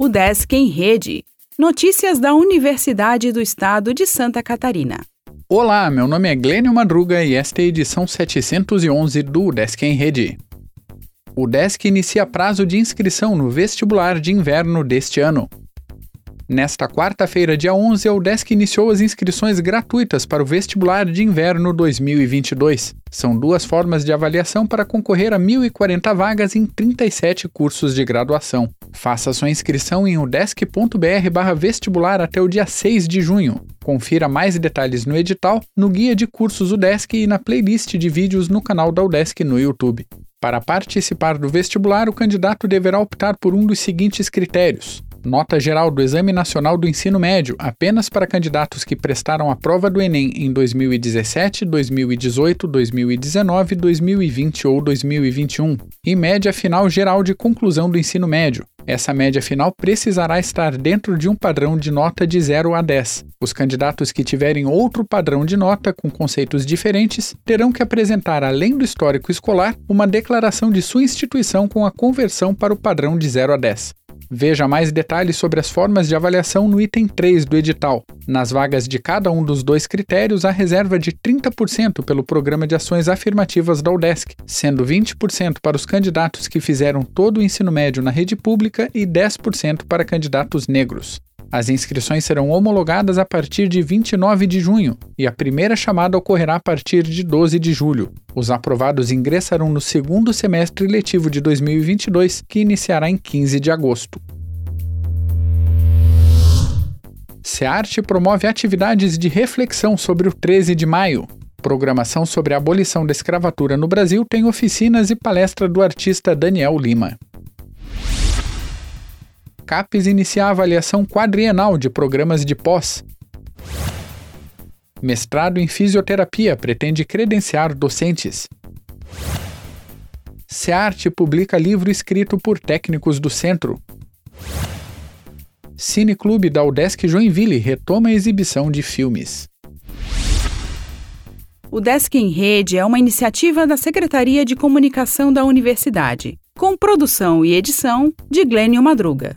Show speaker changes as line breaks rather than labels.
O Desk em Rede. Notícias da Universidade do Estado de Santa Catarina.
Olá, meu nome é Glênio Madruga e esta é a edição 711 do Desk em Rede. O Desk inicia prazo de inscrição no vestibular de inverno deste ano. Nesta quarta-feira, dia 11, a UDESC iniciou as inscrições gratuitas para o vestibular de inverno 2022. São duas formas de avaliação para concorrer a 1.040 vagas em 37 cursos de graduação. Faça sua inscrição em udesc.br/vestibular até o dia 6 de junho. Confira mais detalhes no edital, no guia de cursos UDESC e na playlist de vídeos no canal da UDESC no YouTube. Para participar do vestibular, o candidato deverá optar por um dos seguintes critérios: Nota geral do Exame Nacional do Ensino Médio apenas para candidatos que prestaram a prova do Enem em 2017, 2018, 2019, 2020 ou 2021. E média final geral de conclusão do ensino médio. Essa média final precisará estar dentro de um padrão de nota de 0 a 10. Os candidatos que tiverem outro padrão de nota com conceitos diferentes terão que apresentar, além do histórico escolar, uma declaração de sua instituição com a conversão para o padrão de 0 a 10. Veja mais detalhes sobre as formas de avaliação no item 3 do edital. Nas vagas de cada um dos dois critérios, há reserva de 30% pelo Programa de Ações Afirmativas da UDESC, sendo 20% para os candidatos que fizeram todo o ensino médio na rede pública e 10% para candidatos negros. As inscrições serão homologadas a partir de 29 de junho e a primeira chamada ocorrerá a partir de 12 de julho. Os aprovados ingressarão no segundo semestre letivo de 2022, que iniciará em 15 de agosto. SEARTE promove atividades de reflexão sobre o 13 de maio. Programação sobre a abolição da escravatura no Brasil tem oficinas e palestra do artista Daniel Lima. CAPES inicia a avaliação quadrienal de programas de pós. Mestrado em Fisioterapia pretende credenciar docentes. SEARTE publica livro escrito por técnicos do centro. Cineclube da Udesc Joinville retoma a exibição de filmes.
O Desk em Rede é uma iniciativa da Secretaria de Comunicação da Universidade, com produção e edição de Glênio Madruga.